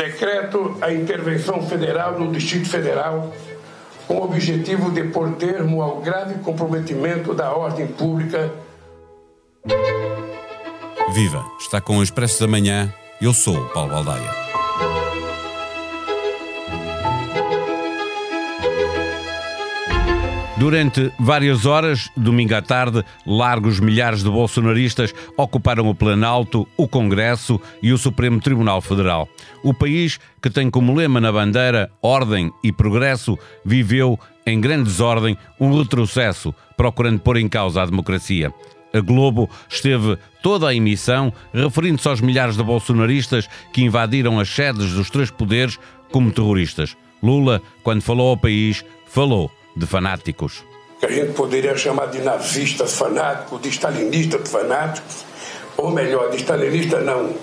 Decreto a intervenção federal no Distrito Federal com o objetivo de pôr termo ao grave comprometimento da ordem pública. Viva! Está com o Expresso da Manhã. Eu sou o Paulo Baldaia. Durante várias horas, domingo à tarde, largos milhares de bolsonaristas ocuparam o Planalto, o Congresso e o Supremo Tribunal Federal. O país, que tem como lema na bandeira ordem e progresso, viveu em grande desordem um retrocesso, procurando pôr em causa a democracia. A Globo esteve toda a emissão referindo-se aos milhares de bolsonaristas que invadiram as sedes dos três poderes como terroristas. Lula, quando falou ao país, falou de fanáticos. Que a gente poderia chamar de nazistas fanáticos, de stalinistas fanáticos, ou melhor, de stalinista não,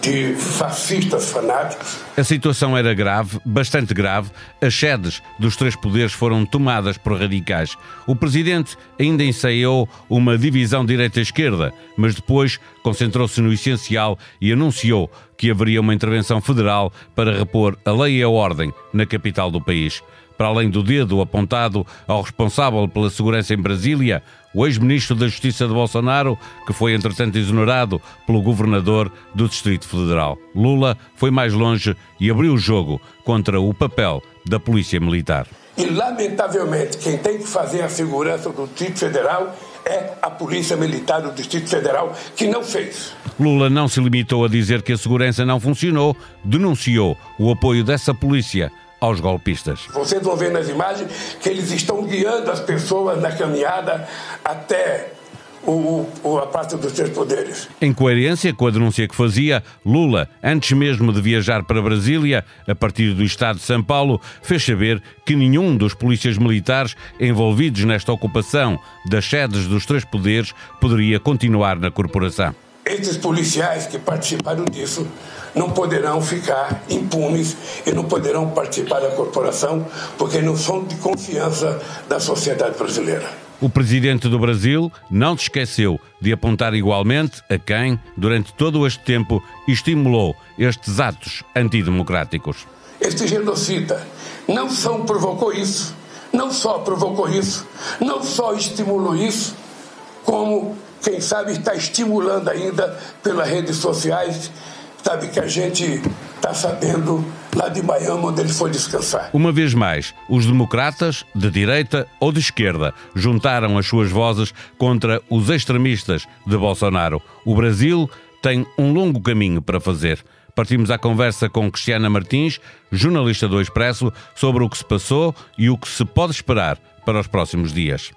de fascistas fanáticos. A situação era grave, bastante grave. As sedes dos três poderes foram tomadas por radicais. O presidente ainda ensaiou uma divisão direita-esquerda, mas depois concentrou-se no essencial e anunciou que haveria uma intervenção federal para repor a lei e a ordem na capital do país para além do dedo apontado ao responsável pela segurança em Brasília, o ex-ministro da Justiça de Bolsonaro, que foi entretanto exonerado pelo governador do Distrito Federal. Lula foi mais longe e abriu o jogo contra o papel da Polícia Militar. E, lamentavelmente, quem tem que fazer a segurança do Distrito Federal é a Polícia Militar do Distrito Federal, que não fez. Lula não se limitou a dizer que a segurança não funcionou, denunciou o apoio dessa polícia aos golpistas. Vocês vão ver nas imagens que eles estão guiando as pessoas na caminhada até o, o, a parte dos três poderes. Em coerência com a denúncia que fazia, Lula, antes mesmo de viajar para Brasília, a partir do estado de São Paulo, fez saber que nenhum dos polícias militares envolvidos nesta ocupação das sedes dos três poderes poderia continuar na corporação. Esses policiais que participaram disso não poderão ficar impunes e não poderão participar da corporação porque não são de confiança da sociedade brasileira. O presidente do Brasil não se esqueceu de apontar igualmente a quem, durante todo este tempo, estimulou estes atos antidemocráticos. Este genocida não só provocou isso, não só provocou isso, não só estimulou isso, como, quem sabe, está estimulando ainda pelas redes sociais sabe que a gente está sabendo lá de Miami onde ele foi descansar. Uma vez mais, os democratas, de direita ou de esquerda, juntaram as suas vozes contra os extremistas de Bolsonaro. O Brasil tem um longo caminho para fazer. Partimos à conversa com Cristiana Martins, jornalista do Expresso, sobre o que se passou e o que se pode esperar para os próximos dias.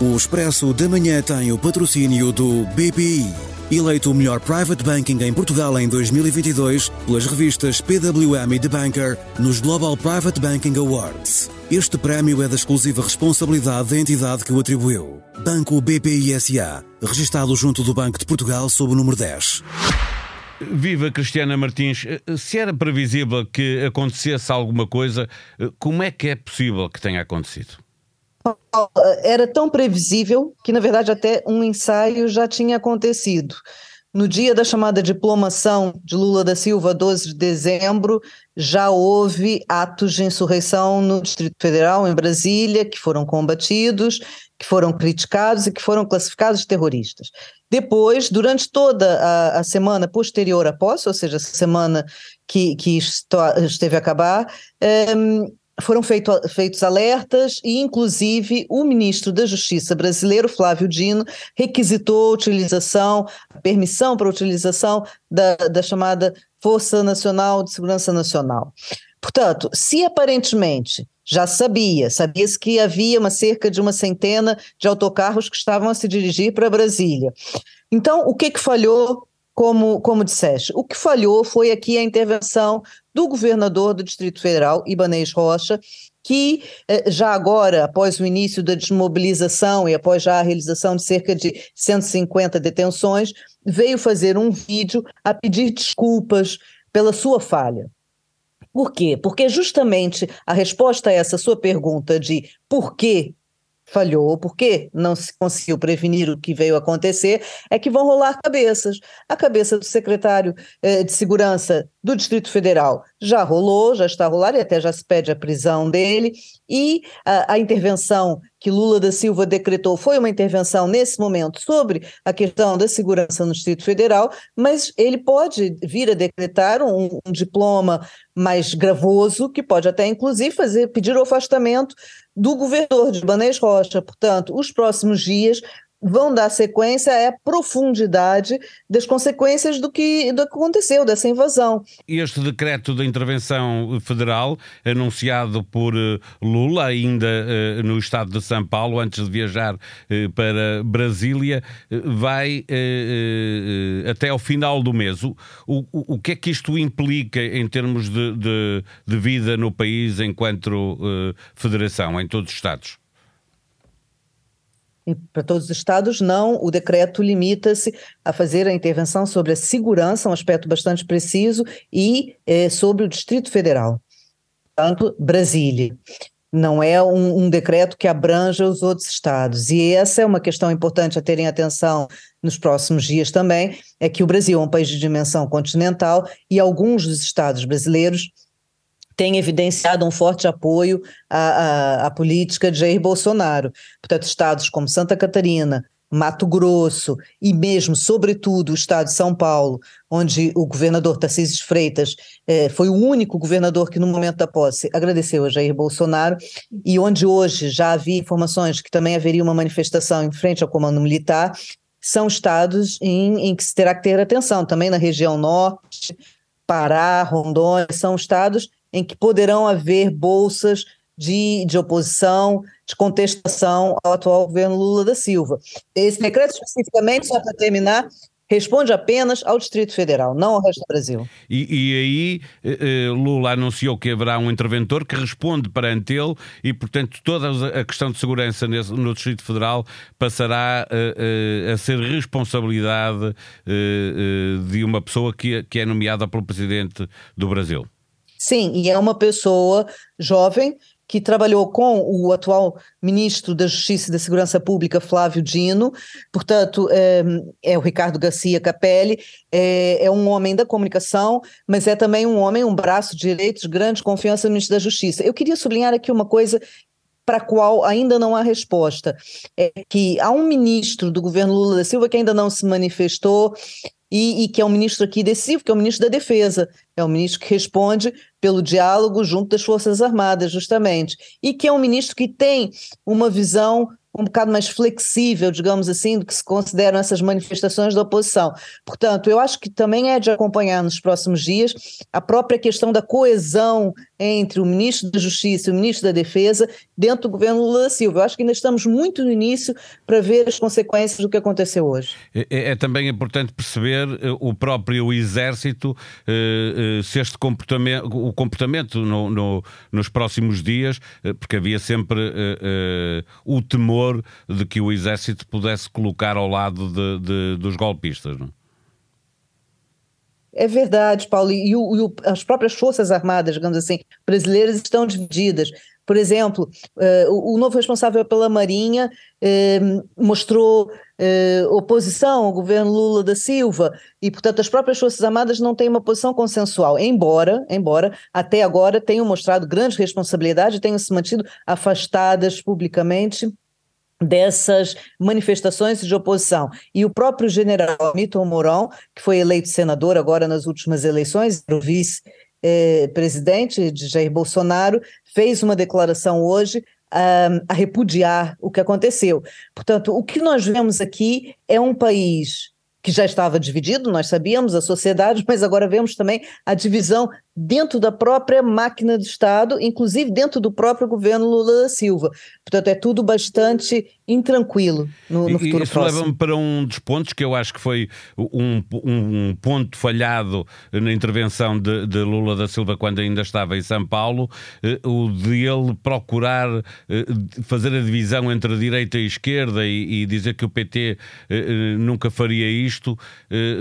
O Expresso da Manhã tem o patrocínio do BPI. Eleito o melhor private banking em Portugal em 2022 pelas revistas PWM e The Banker nos Global Private Banking Awards. Este prémio é da exclusiva responsabilidade da entidade que o atribuiu. Banco BPI SA, registado junto do Banco de Portugal sob o número 10. Viva Cristiana Martins, se era previsível que acontecesse alguma coisa, como é que é possível que tenha acontecido? Era tão previsível que, na verdade, até um ensaio já tinha acontecido. No dia da chamada diplomação de Lula da Silva, 12 de dezembro, já houve atos de insurreição no Distrito Federal, em Brasília, que foram combatidos, que foram criticados e que foram classificados terroristas. Depois, durante toda a, a semana posterior à posse, ou seja, a semana que, que esteve a acabar, um, foram feito, feitos alertas e, inclusive, o ministro da Justiça brasileiro, Flávio Dino, requisitou a utilização, permissão para a utilização da, da chamada Força Nacional de Segurança Nacional. Portanto, se aparentemente já sabia, sabia-se que havia uma cerca de uma centena de autocarros que estavam a se dirigir para Brasília. Então, o que, que falhou como, como disseste. O que falhou foi aqui a intervenção do governador do Distrito Federal, Ibanez Rocha, que eh, já agora, após o início da desmobilização e após já a realização de cerca de 150 detenções, veio fazer um vídeo a pedir desculpas pela sua falha. Por quê? Porque justamente a resposta a essa sua pergunta de por que falhou, porque não se conseguiu prevenir o que veio acontecer, é que vão rolar cabeças. A cabeça do secretário eh, de Segurança do Distrito Federal já rolou, já está a rolar e até já se pede a prisão dele, e a, a intervenção que Lula da Silva decretou foi uma intervenção nesse momento sobre a questão da segurança no Distrito Federal, mas ele pode vir a decretar um, um diploma mais gravoso, que pode até inclusive fazer pedir o afastamento do governador de Banês Rocha. Portanto, os próximos dias vão dar sequência à profundidade das consequências do que, do que aconteceu, dessa invasão. Este decreto de intervenção federal, anunciado por eh, Lula, ainda uh, no estado de São Paulo, antes de viajar uh, para Brasília, uh, vai até ao final do mês. O, o, o, que é que isto implica em termos de, de, de vida no país enquanto federação, em todos os estados? Para todos os estados, não. O decreto limita-se a fazer a intervenção sobre a segurança, um aspecto bastante preciso, e é, sobre o Distrito Federal, tanto Brasília. Não é um, um, decreto que abranja os outros estados. E essa é uma questão importante a terem atenção nos próximos dias também, é que o Brasil é um país de dimensão continental e alguns dos estados brasileiros tem evidenciado um forte apoio à, à, à, política de Jair Bolsonaro. Portanto, estados como Santa Catarina, Mato Grosso e mesmo, sobretudo, o estado de São Paulo, onde o governador Tarcísio Freitas eh, foi o único governador que, no momento da posse, agradeceu a Jair Bolsonaro, e onde hoje já havia informações que também haveria uma manifestação em frente ao comando militar, são estados em, em que se terá que ter atenção, também na região norte, Pará, Rondônia, são estados em que poderão haver bolsas de, de oposição, de contestação ao atual governo Lula da Silva. Esse decreto, especificamente, só para terminar, responde apenas ao Distrito Federal, não ao resto do Brasil. E, e aí eh, eh, Lula anunciou que haverá um interventor que responde perante ele e, portanto, toda a questão de segurança no Distrito Federal passará eh, a ser responsabilidade de uma pessoa que, que é nomeada pelo Presidente do Brasil. Sim, e é uma pessoa jovem que trabalhou com o atual ministro da Justiça e da Segurança Pública, Flávio Dino, portanto, é, é o Ricardo Garcia Capelli, é, é, um homem da comunicação, mas é também um homem, um braço direito de grande confiança no ministro da Justiça. Eu queria sublinhar aqui uma coisa para a qual ainda não há resposta. É que há um ministro do governo Lula da Silva que ainda não se manifestou e, e, que é um ministro aqui decisivo, que é o ministro da Defesa. É um ministro que responde pelo diálogo junto das Forças Armadas, justamente. E que é um ministro que tem uma visão um bocado mais flexível, digamos assim, do que se consideram essas manifestações da oposição. Portanto, eu acho que também é de acompanhar nos próximos dias a própria questão da coesão entre o ministro da Justiça e o ministro da Defesa dentro do governo Lula Silva. Eu acho que ainda estamos muito no início para ver as consequências do que aconteceu hoje. É, é, é também importante perceber uh, o próprio Exército, uh, uh, se este comportamento, o comportamento no, no, nos próximos dias, porque havia sempre o temor de que o Exército pudesse colocar ao lado de, de, dos golpistas. Não? É verdade, Paulo, e, o, e o, as próprias Forças Armadas, digamos assim, brasileiras estão divididas. Por exemplo, uh, o, o, novo responsável pela Marinha uh, mostrou uh, oposição ao governo Lula da Silva e, portanto, as próprias Forças Armadas não têm uma posição consensual, embora, embora até agora tenham mostrado grande responsabilidade e tenham se mantido afastadas publicamente dessas manifestações de oposição. E o próprio general Milton Mourão, que foi eleito senador agora nas últimas eleições, o vice-presidente de Jair Bolsonaro, fez uma declaração hoje a, a repudiar o que aconteceu. Portanto, o que nós vemos aqui é um país que já estava dividido, nós sabíamos, a sociedade, mas agora vemos também a divisão dentro da própria máquina do Estado, inclusive dentro do próprio governo Lula da Silva. Portanto, é tudo bastante intranquilo no, no futuro Isso próximo. leva-me para um dos pontos que eu acho que foi um, um ponto falhado na intervenção de, de, Lula da Silva quando ainda estava em São Paulo, eh, o de ele procurar eh, fazer a divisão entre a direita e a esquerda e, e dizer que o PT eh, nunca faria isto,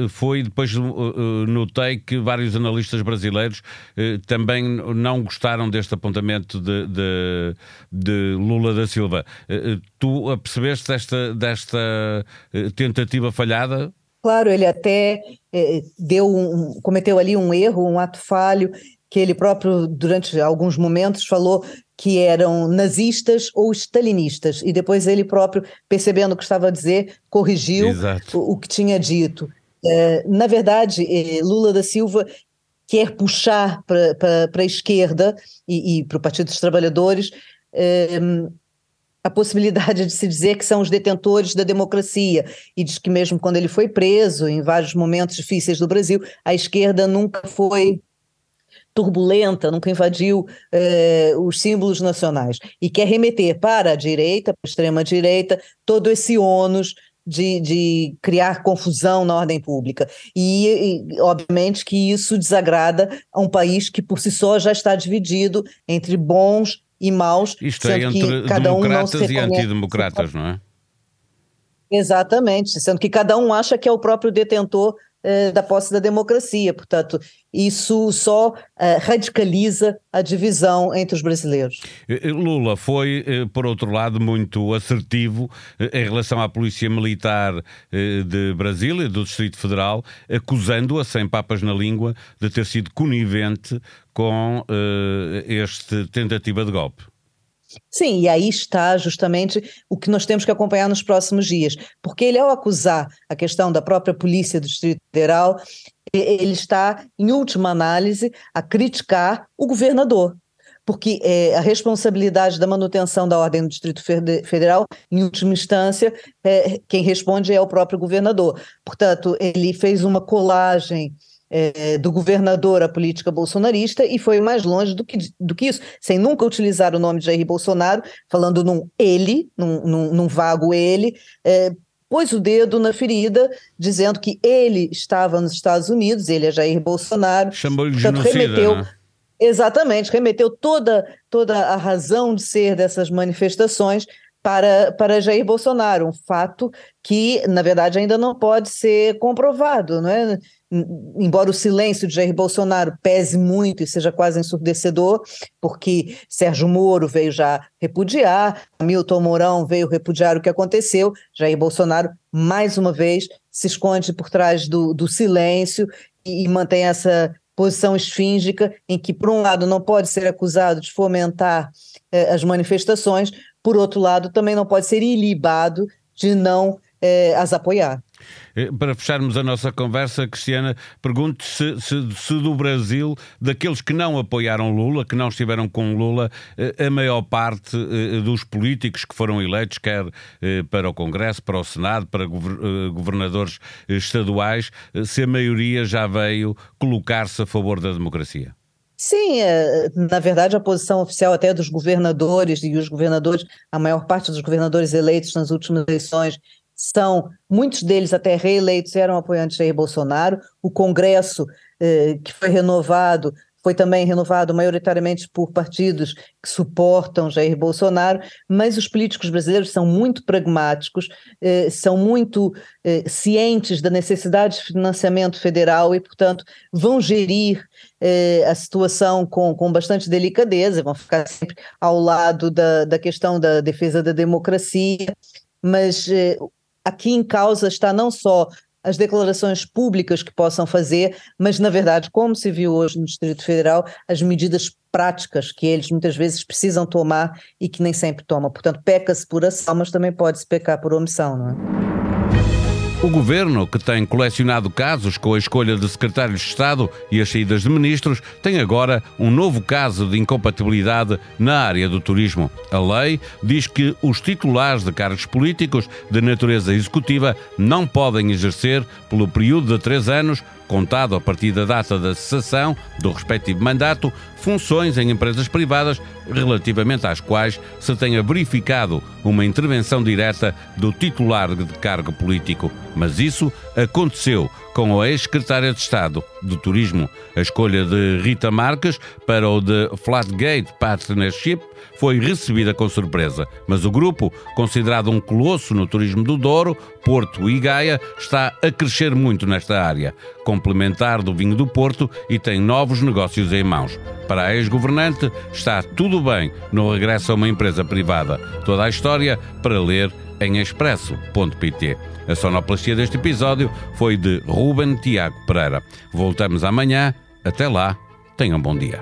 foi depois notei que vários analistas brasileiros eh, também não gostaram deste apontamento de, de, de Lula da Silva. Eh, tu percebeste desta, desta tentativa falhada? Claro, ele até deu um, cometeu ali um erro, um ato falho, que ele próprio, durante alguns momentos, falou que eram nazistas ou stalinistas, e depois ele próprio, percebendo o que estava a dizer, corrigiu o, o, que tinha dito. É, na verdade, Lula da Silva quer puxar para a esquerda e, e para o Partido dos Trabalhadores é, a possibilidade de se dizer que são os detentores da democracia. E diz que mesmo quando ele foi preso em vários momentos difíceis do Brasil, a esquerda nunca foi turbulenta, nunca invadiu eh, os símbolos nacionais, e quer remeter para a direita, para a extrema-direita, todo esse ônus de, de, criar confusão na ordem pública. E, e, obviamente, que isso desagrada a um país que, por si só, já está dividido entre bons e maus. Isto é, entre cada democratas um e antidemocratas, não é? Exatamente, sendo que cada um acha que é o próprio detentor da posse da democracia. Portanto, isso só eh, radicaliza a divisão entre os brasileiros. Eh, Lula foi, por outro lado, muito assertivo em relação à Polícia Militar de Brasília, do Distrito Federal, acusando-a, sem papas na língua, de ter sido conivente com este tentativa de golpe. Sim, e aí está justamente o que nós temos que acompanhar nos próximos dias, porque ele, ao acusar a questão da própria polícia do Distrito Federal, ele está, em última análise, a criticar o governador, porque é, a responsabilidade da manutenção da ordem do Distrito Federal, em última instância, é, quem responde é o próprio governador. Portanto, ele fez uma colagem é, do governador a política bolsonarista e foi mais longe do que, do que isso, sem nunca utilizar o nome de Jair Bolsonaro, falando num ele, num, num, num vago ele, é, pôs o dedo na ferida, dizendo que ele estava nos Estados Unidos, ele é Jair Bolsonaro. Chamou-lhe de genocida, remeteu, né? Exatamente, remeteu toda, toda a razão de ser dessas manifestações para, para Jair Bolsonaro, um fato que, na verdade, ainda não pode ser comprovado, não é? embora o silêncio de Jair Bolsonaro pese muito e seja quase ensurdecedor, porque Sérgio Moro veio já repudiar, Milton Mourão veio repudiar o que aconteceu, Jair Bolsonaro, mais uma vez, se esconde por trás do, do silêncio e, e mantém essa posição esfíngica em que, por um lado, não pode ser acusado de fomentar eh, as manifestações, por outro lado, também não pode ser ilibado de não eh, as apoiar. Eh, para fecharmos a nossa conversa, Cristiana, pergunto se, se, se, do Brasil, daqueles que não apoiaram Lula, que não estiveram com Lula, eh, a maior parte dos políticos que foram eleitos, quer para o Congresso, para o Senado, para governadores estaduais, se a maioria já veio colocar-se a favor da democracia. Sim, na verdade, a posição oficial até dos governadores, e os governadores, a maior parte dos governadores eleitos nas últimas eleições são, muitos deles até reeleitos, eram apoiantes de Jair Bolsonaro. O Congresso, eh, que foi renovado, foi também renovado maioritariamente por partidos que suportam Jair Bolsonaro, mas os políticos brasileiros são muito pragmáticos, eh, são muito eh, cientes da necessidade de financiamento federal e, portanto, vão gerir eh, a situação com, com bastante delicadeza, vão ficar sempre ao lado da, da questão da defesa da democracia, mas eh, aqui em causa está não só as declarações públicas que possam fazer, mas, na verdade, como se viu hoje no Distrito Federal, as medidas práticas que eles muitas vezes precisam tomar e que nem sempre tomam. Portanto, peca-se por ação, mas também pode-se pecar por omissão, não é? O governo, que tem colecionado casos com a escolha de secretários de Estado e as saídas de ministros, tem agora um novo caso de incompatibilidade na área do turismo. A lei diz que os titulares de cargos políticos de natureza executiva não podem exercer, pelo período de três anos, contado a partir da data da cessação do respectivo mandato, funções em empresas privadas relativamente às quais se tenha verificado uma intervenção direta do titular de cargo político. Mas isso aconteceu com a ex-secretária de Estado do Turismo. A escolha de Rita Marques para o de Flatgate Partnership foi recebida com surpresa, mas o grupo, considerado um colosso no turismo do Douro, Porto e Gaia, está a crescer muito nesta área, complementar do vinho do Porto e tem novos negócios em mãos. Para a ex-governante, está tudo bem no regresso a uma empresa privada. Toda a história para ler em expresso.pt. A sonoplastia deste episódio foi de Ruben Tiago Pereira. Voltamos amanhã. Até lá, tenham um bom dia.